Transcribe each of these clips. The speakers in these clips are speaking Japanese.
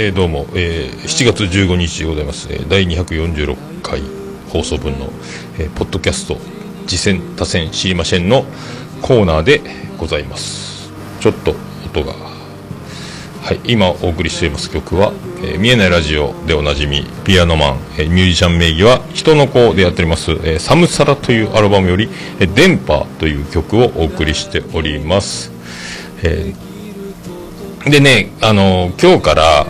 えー、どうも、えー、7月15日でございます、えー、第246回放送分の、えー、ポッドキャスト「次戦多戦知りません」のコーナーでございます。ちょっと音がはい今お送りしています曲は、えー、見えないラジオでおなじみピアノマン、えー、ミュージシャン名義は人の子でやっております、えー、サムサラというアルバムより、えー、電波という曲をお送りしております、えー、でねあの今日から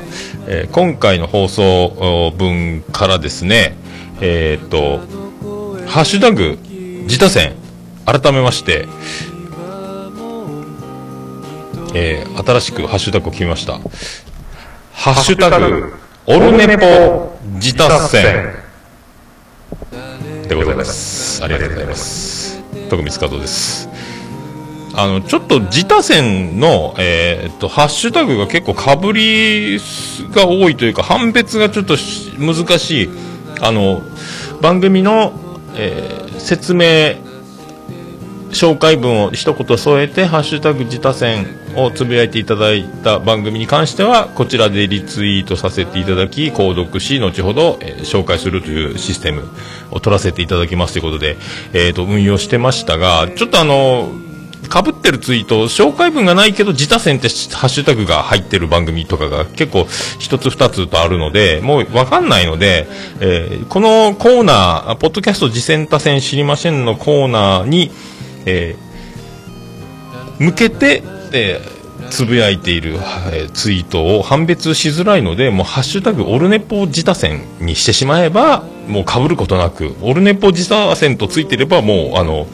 えー、今回の放送分からですね、えー、っと、ハッシュタグ、自他戦、改めまして、えー、新しくハッシュタグを決めました。ハッシュタグ、オルネポ自他戦でございます。ありがとうございます。徳光加藤です。あの、ちょっと自他戦の、えー、っと、ハッシュタグが結構かぶりが多いというか、判別がちょっと難しい、あの、番組の、えー、説明、紹介文を一言添えて、ハッシュタグ自他戦をつぶやいていただいた番組に関しては、こちらでリツイートさせていただき、購読し、後ほど、えー、紹介するというシステムを取らせていただきますということで、えっ、と、運用してましたが、ちょっとあの、かぶってるツイート、紹介文がないけど、自他戦ってハッシュタグが入ってる番組とかが結構一つ二つとあるので、もうわかんないので、えー、このコーナー、ポッドキャスト自戦他戦知りませんのコーナーに、えー、向けて、えー、つぶやいている、えー、ツイートを判別しづらいので、もうハッシュタグオルネポ自他戦にしてしまえば、もう被ることなく、オルネポ自他戦とついてれば、もう、あの、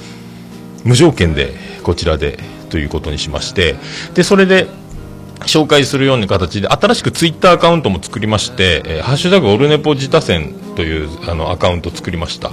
無条件でこちらでということにしましてでそれで紹介するような形で新しくツイッターアカウントも作りまして「えー、ハッシュタグオルネポ自他戦」というあのアカウントを作りました。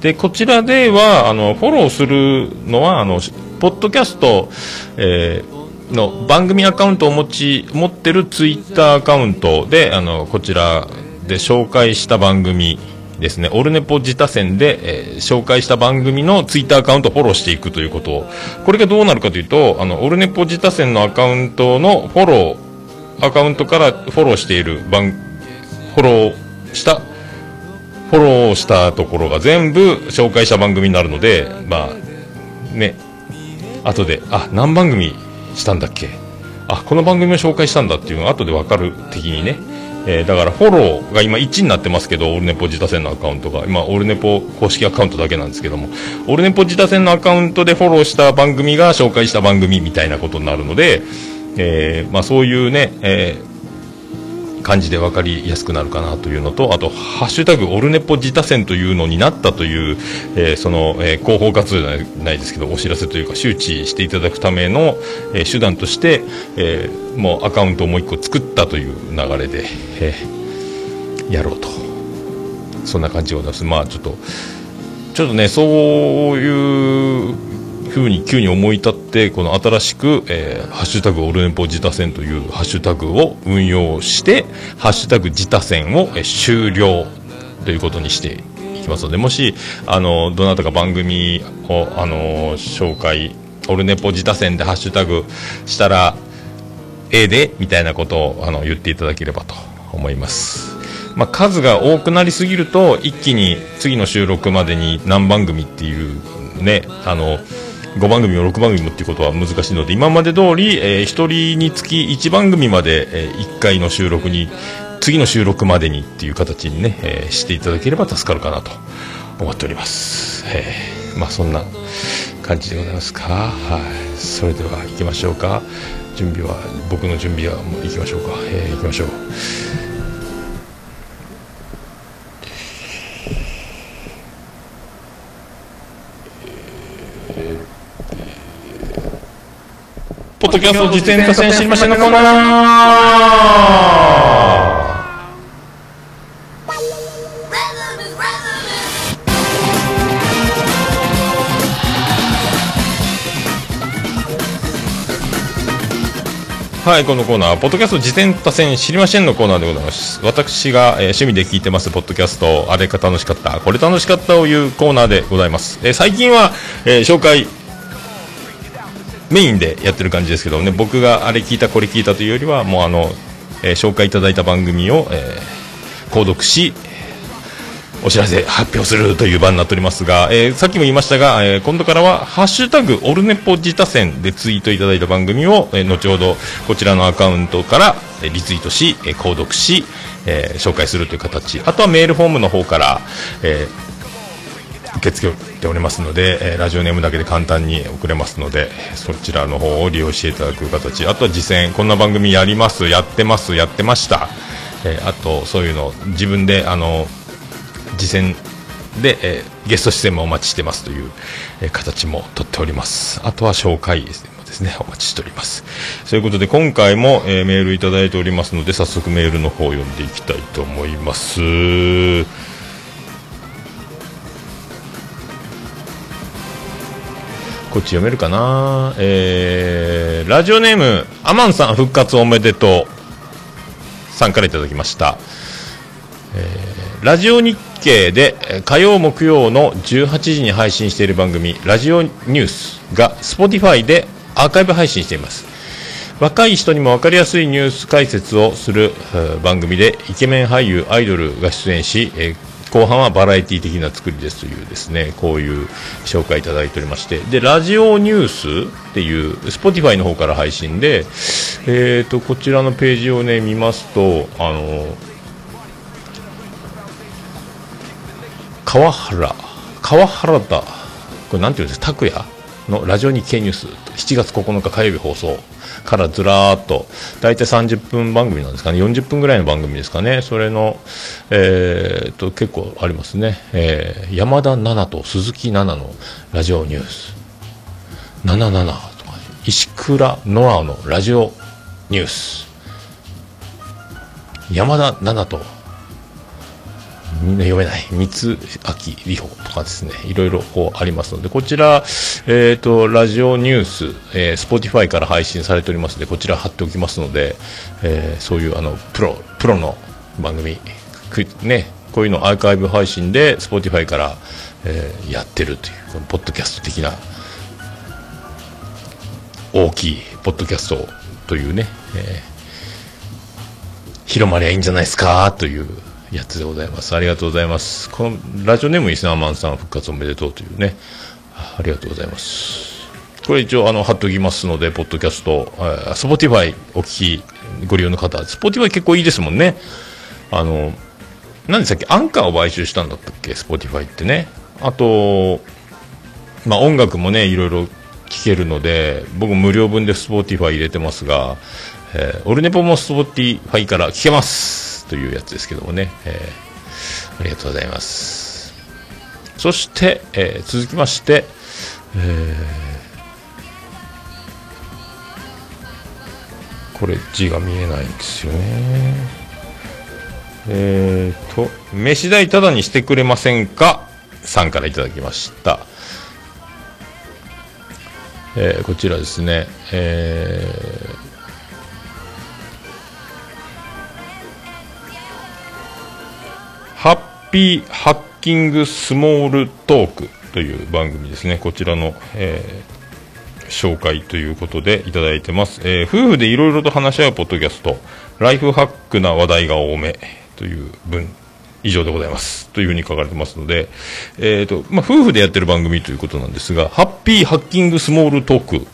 でこちらではあのフォローするのはあのポッドキャスト、えー、の番組アカウントを持ち持ってるツイッターアカウントであのこちらで紹介した番組ですね、オルネポ自他戦で、えー、紹介した番組のツイッターアカウントをフォローしていくということ。を、これがどうなるかというと、あの、オルネポ自他戦のアカウントのフォロー、アカウントからフォローしている番、フォローした、フォローしたところが全部紹介した番組になるので、まあ、ね、後で、あ、何番組したんだっけ？あ、この番組を紹介したんだっていうのが後でわかる的にね、えー、だからフォローが今1になってますけど、オルネポ自他戦のアカウントが。今、オルネポ公式アカウントだけなんですけども、オルネポ自他戦のアカウントでフォローした番組が紹介した番組みたいなことになるので、えー、まあそういうね、えー感じで分かりやすくなるかなというのと、あと、ハッシュタグオルネポ自他戦というのになったという、えー、その、えー、広報活動じゃないですけど、お知らせというか、周知していただくための、えー、手段として、えー、もうアカウントをもう一個作ったという流れで、えー、やろうと。そんな感じでございます。まあ、ちょっと、ちょっとね、そういうふうに急に思い立ってこの新しく、えー、ハッシュタグオルネポ自他戦というハッシュタグを運用してハッシュタグ自他戦を、え、終了ということにしていきますのでもしあのどなたか番組をあの紹介オルネポ自他戦でハッシュタグしたらええでみたいなことをあの言っていただければと思います。まあ、数が多くなりすぎると一気に次の収録までに何番組っていうねあの5番組も6番組もっていうことは難しいので今まで通り、えー、1人につき1番組まで、えー、1回の収録に次の収録までにっていう形にね、えー、していただければ助かるかなと思っております、えー、まあそんな感じでございますか。はい。それでは行きましょうか。準備は僕の準備はもう行きましょうか、えー、行きましょう。ポッドキャスト実演化戦知りませんのコーナーはい、このコーナー、ポッドキャスト自転多戦知りませんのコーナーでございます。私が、えー、趣味で聞いてます、ポッドキャスト、あれが楽しかった、これ楽しかったをいうコーナーでございます。えー、最近は、えー、紹介、メインでやってる感じですけどね。僕があれ聞いたこれ聞いたというよりはもうあのえー、紹介いただいた番組を、えー、購読しお知らせ発表するという場になっておりますが、えー、さっきも言いましたが、えー、今度からは「ハッシュタグオルネポ自他戦」でツイートいただいた番組を、えー、後ほどこちらのアカウントから、えリツイートし、え購読し、え紹介するという形。あとはメールフォームの方から、え受け付けておりますので、えラジオネームだけで簡単に送れますのでそちらの方を利用していただく形。あとは実践こんな番組やります。やってます。やってました、えあとそういうの自分であの次戦で、えー、ゲスト出演もお待ちしてます。という、えー、形もとっております。あとは紹介もですねお待ちしております。ということで今回も、えー、メールいただいておりますので早速メールの方を読んでいきたいと思います。こっち読めるかな？えー、ラジオネームアマンさん復活おめでとうさんからいただきました。えー、ラジオ日経で火曜木曜の18時に配信している番組ラジオニュースが Spotify でアーカイブ配信しています。若い人にも分かりやすいニュース解説をする番組でイケメン俳優アイドルが出演し、えー、後半はバラエティ的な作りですというですねこういう紹介いただいておりまして。でラジオニュースっていう Spotify の方から配信で、えーと、こちらのページをね見ますとあの川原川原田これなんていうんですか拓也のラジオ日経ニュース7月9日火曜日放送。からずらーっと大体30分番組なんですかね。40分ぐらいの番組ですかね。それの、えー、と結構ありますね、えー、山田奈々と鈴木奈々のラジオニュース。77とか石倉ノアのラジオニュース。山田奈々とみんな読めない。三つ秋里穂とかですね。いろいろこうありますので。こちら、えーと、ラジオニュース、えー、Spotify から配信されておりますのでこちら貼っておきますので、えー、そういうあのプロプロの番組ねこういうのアーカイブ配信で Spotify から、えー、やってるというこのポッドキャスト的な大きいポッドキャストというね、えー、広まりゃいいんじゃないですかというやつでございます。ありがとうございます。このラジオネームイスナーマンさん復活おめでとうというね。ありがとうございます。これ一応あの貼っておきますので、ポッドキャスト、 Spotify お聞きご利用の方、 Spotify 結構いいですもんね。あの、なんでさっきアンカーを買収したんだったっけ、 Spotify ってね。あと、まあ音楽もね、いろいろ聴けるので、僕無料分で Spotify 入れてますが、えー、オルネポも Spotify から聴けます。というやつですけどもね、えー、ありがとうございます。そして、えー、続きまして、えー、これ字が見えないんですよね。えーと飯代ただにしてくれませんか？さんからいただきました。えー、こちらですね、えー、ピーハッキングスモールトークという番組ですね。こちらの、えー、紹介ということでいただいてます。えー、夫婦でいろいろと話し合うポッドキャスト、ライフハックな話題が多めという文以上でございます。というふうに書かれてますので、えっ、ー、と、まあ、夫婦でやってる番組ということなんですが、ハッピーハッキングスモールトーク、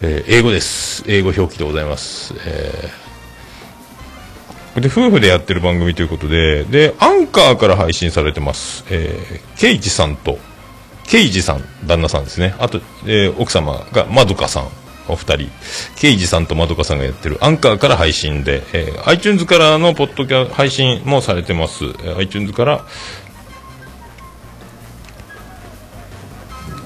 え、英語です。英語表記でございます。えーで、夫婦でやってる番組ということで、で、アンカーから配信されてます。えー、ケイジさんと、ケイジさん、旦那さんですね。あと、えー、奥様がまどかさん、お二人。ケイジさんとまどかさんがやってるアンカーから配信で、えー、iTunes からのポッドキャ配信もされてます。えー、iTunes から、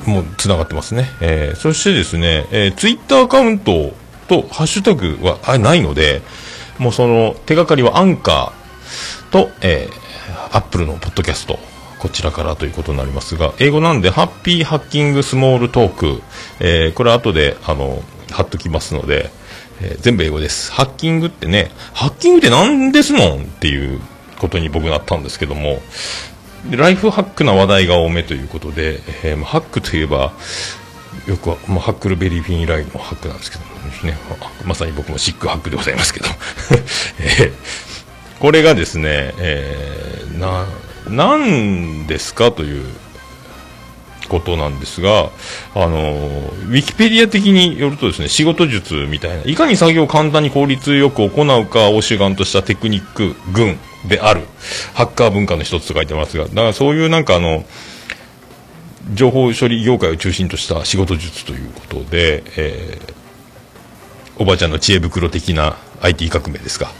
もう繋がってますね。えー、そしてですね、えー、Twitter アカウントとハッシュタグはあないので、もうその手がかりはアンカーと、えー、アップルのポッドキャストこちらからということになりますが英語なんでハッピーハッキングスモールトーク、えー、これ後であの貼っときますので、えー、全部英語です。ハッキングってねハッキングって何ですのんっていうことに僕なったんですけどもライフハックな話題が多めということで、えー、ハックといえばよくは、まあ、ハックルベリーフィンライのハックなんですけどね、まさに僕もシックハックでございますけど、えー、これがですね、えー、な、なんですかということなんですが、あの、ウィキペディア的によるとですね、仕事術みたいな、いかに作業を簡単に効率よく行うかを主眼としたテクニック群である、ハッカー文化の一つと書いてますが、だからそういうなんかあの、情報処理業界を中心とした仕事術ということで、えー、おばあちゃんの知恵袋的な IT 革命ですか、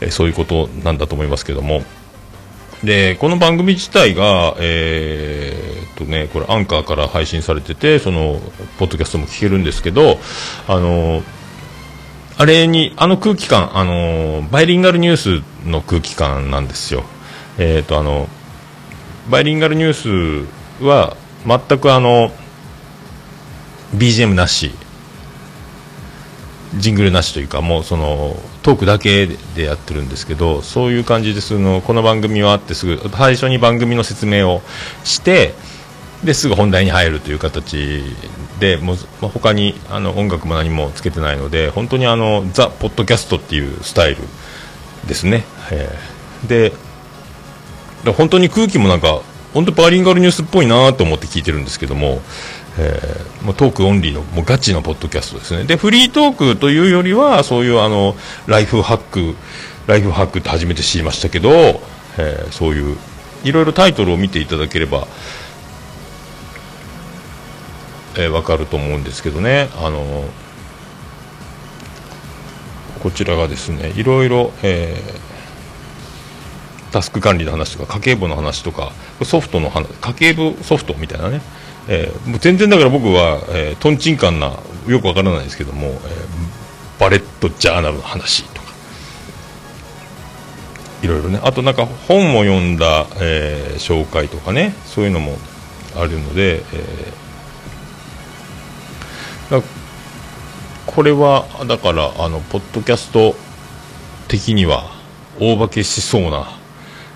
えー、そういうことなんだと思いますけども、で、この番組自体が、えー、っとね、これアンカーから配信されてて、その、ポッドキャストも聞けるんですけど、あの、あれに、あの空気感、あの、バイリンガルニュースの空気感なんですよ。えー、っと、あの、バイリンガルニュースは、全くあの、BGM なし、ジングルなしというか、もうその、トークだけでやってるんですけど、そういう感じで、その、この番組はあってすぐ、最初に番組の説明をして、で、すぐ本題に入るという形で、もう、まあ、他に、あの、音楽も何もつけてないので、本当にあの、ザ・ポッドキャストっていうスタイルですね。えー、で、本当に空気もなんか、本当バイリンガルニュースっぽいなと思って聞いてるんですけども、えー、もうトークオンリーのもうガチのポッドキャストですね。でフリートークというよりはそういうあのライフハックライフハックって初めて知りましたけど、えー、そういういろいろタイトルを見ていただければえー、分かると思うんですけどね、あのこちらがですねいろいろ、えー、タスク管理の話とか家計簿の話とかソフトの話家計簿ソフトみたいなね。えー、もう全然だから僕は、えー、とんちんかんなよくわからないですけども、えー、バレットジャーナルの話とか。いろいろね。あとなんか本を読んだ、えー、紹介とかね。そういうのもあるので、えー、これはだからあのポッドキャスト的には大化けしそうな、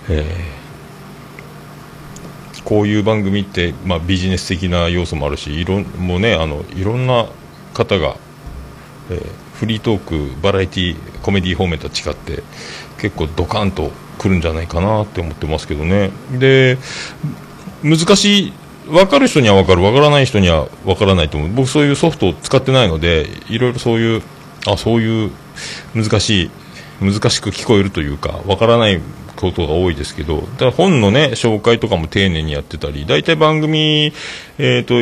えーこういう番組って、まあ、ビジネス的な要素もあるしいろもう、ね、あのいろんな方が、えー、フリートークバラエティコメディ方面と違って結構ドカンとくるんじゃないかなって思ってますけどね。で難しい分かる人には分かる分からない人には分からないと思う。僕そういうソフトを使ってないのでいろいろそういうあそういう難しい難しく聞こえるというか分からないことが多いですけど、だ本のね、紹介とかも丁寧にやってたり、大体番組、えっ、ー、と、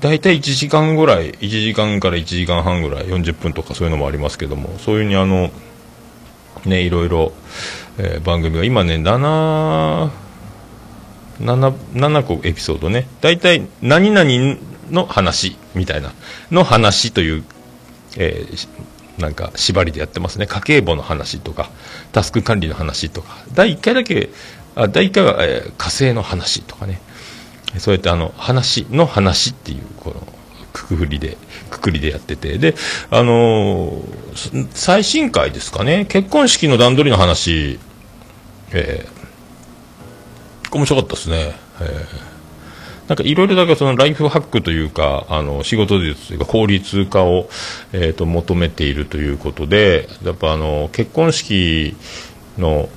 大体1時間ぐらい、1時間から1時間半ぐらい、40分とかそういうのもありますけども、そういうにあの、ね、いろいろ、えー、番組が、今ね、7、7, 7個エピソードね、大体、何々の話みたいな、の話という、えー、なんか縛りでやってますね。家計簿の話とか、タスク管理の話とか、第1回だけ、あ第1回は、えー、火星の話とかね、そうやってあの、話の話っていう、この、くくりで、くくりでやってて、で、あのー、最新回ですかね、結婚式の段取りの話、えー、面白かったですね。えー。なんかいろいろだからそのライフハックというか、あの、仕事術というか効率化を、えっ、ー、と、求めているということで、やっぱあの、結婚式の、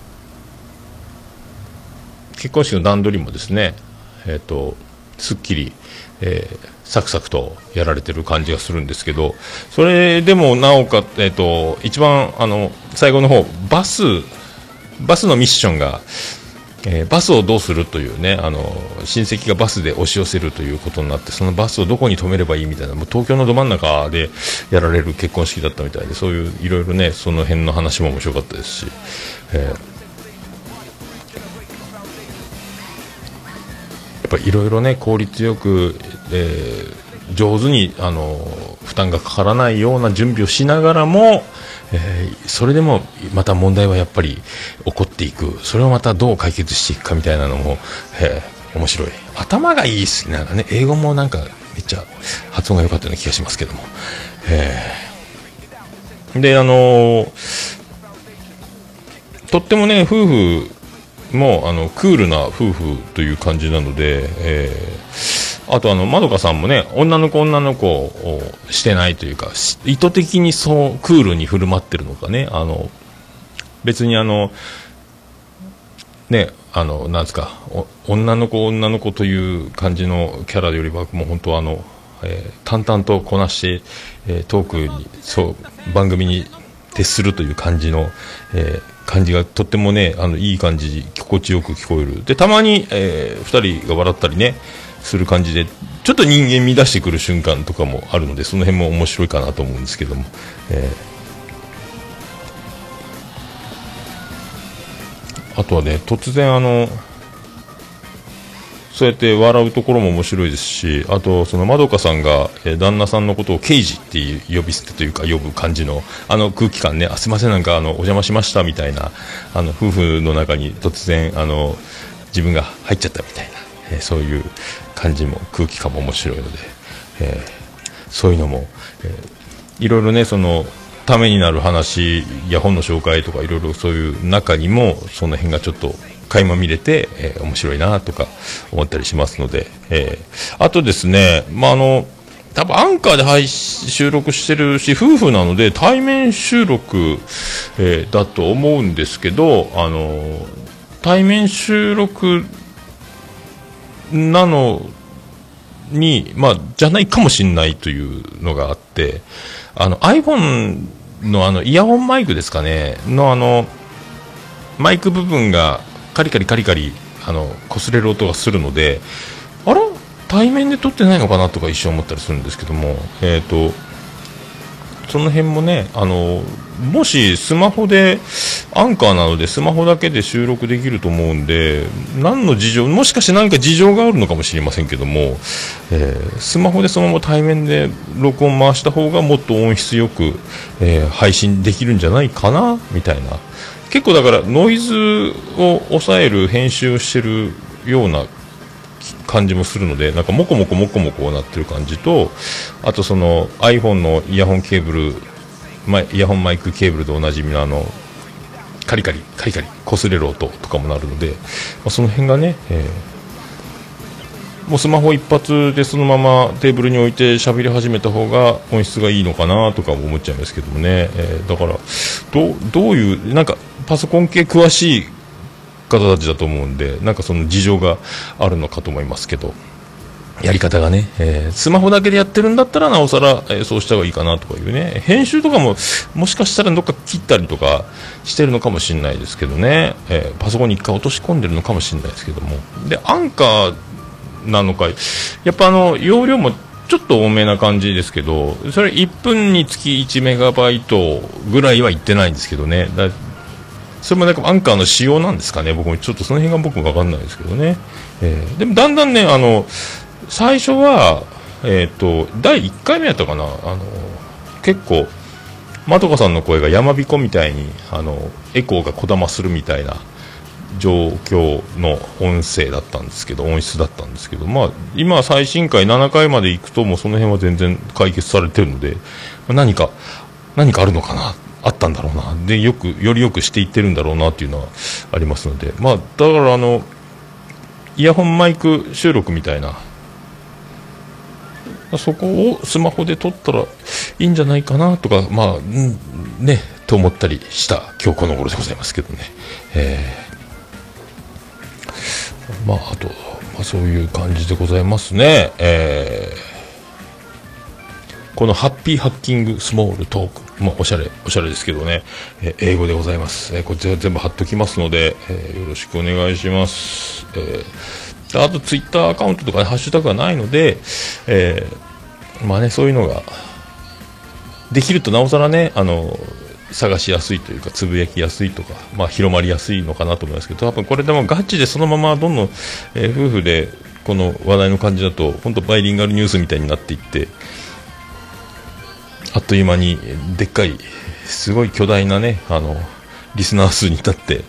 結婚式の段取りもですね、えっ、ー、と、すっきり、えー、サクサクとやられてる感じがするんですけど、それでもなおかえっ、ー、と、一番、あの、最後の方、バス、バスのミッションが、えー、バスをどうするというね、あの、親戚がバスで押し寄せるということになって、そのバスをどこに止めればいいみたいな、もう東京のど真ん中でやられる結婚式だったみたいで、そういういろいろね、その辺の話も面白かったですし、えー、やっぱいろいろね、効率よく、えー、上手に、あの、負担がかからないような準備をしながらも、えー、それでもまた問題はやっぱり起こっていく。それをまたどう解決していくかみたいなのも、えー、面白い。頭がいいしなんかね英語もなんかめっちゃ発音が良かったような気がしますけども、えー、であの、とってもね夫婦もあのクールな夫婦という感じなので、えーあとあの、まどかさんもね、女の子女の子をしてないというか、意図的にそう、クールに振る舞ってるのかね、あの、別にあの、ね、あの、なんですか、女の子女の子という感じのキャラよりは、もう本当あの、えー、淡々とこなして、えー、トークに、そう、番組に徹するという感じの、えー、感じがとってもね、あの、いい感じ、心地よく聞こえる。で、たまに、えー、二人が笑ったりね、する感じで、ちょっと人間乱してくる瞬間とかもあるので、その辺も面白いかなと思うんですけども、えー、あとはね、突然あの、そうやって笑うところも面白いですし、あと、そのまどかさんが、旦那さんのことを刑事っていう呼び捨てというか呼ぶ感じの、あの空気感ね、あすいません、なんかあの、お邪魔しましたみたいな、あの、夫婦の中に突然、あの、自分が入っちゃったみたいな、えー、そういう感じも、空気感も面白いので、えー、そういうのも、えー、いろいろね、その、ためになる話や本の紹介とかいろいろそういう中にもその辺がちょっと垣間見れて、えー、面白いなとか思ったりしますので、えー、あとですね、まあ、あの、多分アンカーで配収録してるし、夫婦なので対面収録、えー、だと思うんですけど、あの、対面収録なのに、まあ、じゃないかもしれないというのがあって、あの iPhone のあのイヤホンマイクですかね、のあの、マイク部分がカリカリカリカリあの擦れる音がするのであれ？対面で撮ってないのかな？とか一瞬思ったりするんですけどもえっ、ー、とその辺もねあのもしスマホでアンカーなのでスマホだけで収録できると思うんで何の事情もしかして何か事情があるのかもしれませんけども、えー、スマホでそのまま対面で録音回した方がもっと音質よく、えー、配信できるんじゃないかなみたいな。結構だからノイズを抑える編集をしてるような感じもするのでなんかモコモコモコモコなってる感じとあとその iPhone のイヤホンケーブルイヤホンマイクケーブルでおなじみのあのカリカリカリカリ擦れる音とかもなるので、まあ、その辺がね、えー、もうスマホ一発でそのままテーブルに置いて喋り始めた方が音質がいいのかなとか思っちゃいますけどもね、えー、だからどどういうなんかパソコン系詳しい方たちだと思うんで、なんかその事情があるのかと思いますけど、やり方がね、えー、スマホだけでやってるんだったらなおさら、えー、そうした方がいいかなとかいうね、編集とかももしかしたらどっか切ったりとかしてるのかもしれないですけどね、えー、パソコンに一回落とし込んでるのかもしれないですけども、で、アンカーなのか、やっぱあの、容量もちょっと多めな感じですけど、それ1分につき1メガバイトぐらいはいってないんですけどね、それもなんかアンカーの仕様なんですかね、僕もちょっとその辺が僕も分かんないですけどね、えー、でもだんだんね、あの最初は、えーと、第1回目やったかな、あの結構、まどかさんの声が山彦みたいにあのエコーがこだまするみたいな状況の音声だったんですけど、音質だったんですけど、まあ、今、最新回7回まで行くと、もうその辺は全然解決されてるので、何か、何かあるのかな？あったんだろうな。でよくよりよくしていってるんだろうなっていうのはありますので。まあだからあのイヤホンマイク収録みたいな。そこをスマホで撮ったらいいんじゃないかなとかまあ、うんねと思ったりした今日この頃でございますけどね、えー、まああと、まあ、そういう感じでございますね。えー。このハッピーハッキングスモールトーク、まあ、おしゃれ、おしゃれですけどね、え、英語でございます。え、こちら全部貼っときますので、え、よろしくお願いします。えー、あと、ツイッターアカウントとか、ね、ハッシュタグがないので、えー、まあね、そういうのが、できるとなおさらね、あの、探しやすいというか、つぶやきやすいとか、まあ、広まりやすいのかなと思いますけど、多分これでもガチでそのままどんどん、えー、夫婦でこの話題の感じだと、本当バイリンガルニュースみたいになっていって、あっという間にでっかいすごい巨大なねあのリスナー数に至って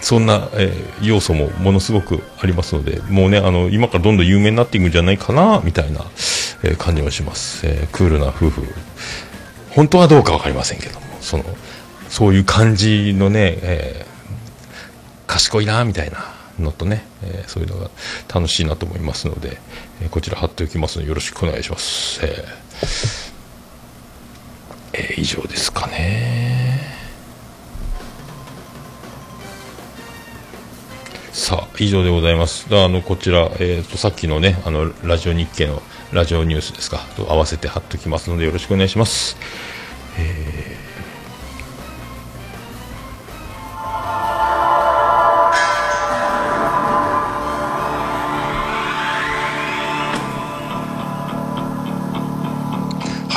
そんな、えー、要素もものすごくありますのでもうねあの今からどんどん有名になっていくんじゃないかなみたいな、えー、感じもします、えー、クールな夫婦本当はどうか分かりませんけどもそのそういう感じのね、え賢いなみたいなのとね、えそういうのが楽しいなと思いますので、えこちら貼っておきますのでよろしくお願いします。えーえー以上ですかね。さあ、以上でございます。あの、こちら、えっ、と、さっきのね、あの、ラジオ日経のラジオニュースですか、と合わせて貼っときますので、よろしくお願いします。え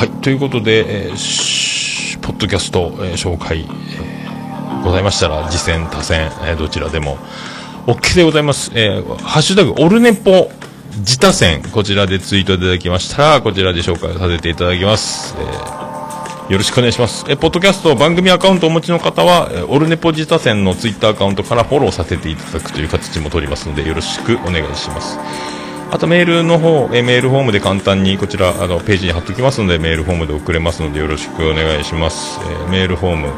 はい、ということで、えーポッドキャスト、えー紹介、えーございましたら、次戦、他戦、えーどちらでも OK でございます。えーハッシュタグ、オルネポ、自他戦、こちらでツイートいただきましたら、こちらで紹介させていただきます。えーよろしくお願いします。えーポッドキャスト番組アカウントをお持ちの方は、えオルネポ自他戦のツイッターアカウントからフォローさせていただくという形も取りますので、よろしくお願いします。あとメールの方、えーメールフォームで簡単にこちらあのページに貼っておきますのでメールフォームで送れますのでよろしくお願いします。えーメールフォーム。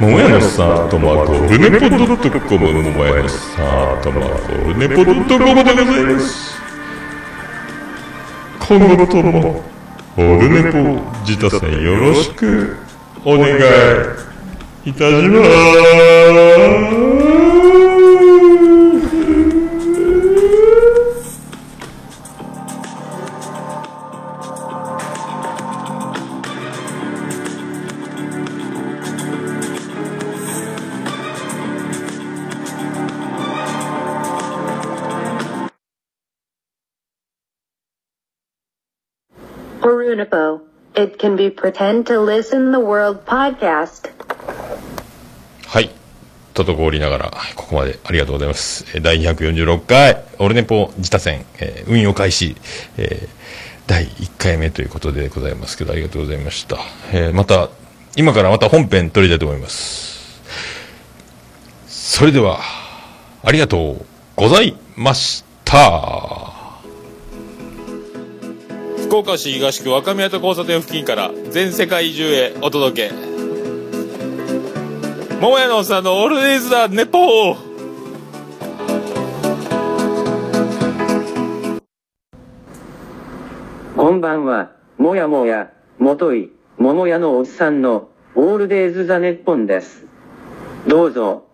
もやのさとまとルネポドットコムのもやのさとまとルネポドットコムでございます。今後ともオルネポ自他戦よろしくお願いいたします。Can be pretend to listen the world podcast. はい。滞りながら、ここまでありがとうございます。第246回、オルネポ自他戦、えー運用開始、えー第1回目ということでございますけど、ありがとうございました。えーまた、今からまた本編撮りたいと思います。それでは、ありがとうございました。福岡市東区若宮と交差点付近から全世界中へお届け。桃屋のおっさんのオールデイズだ、ネポーこんばんは、もやもや、もとい、桃屋のおっさんの、オールデイズ・ザ・ネッポンです。どうぞ、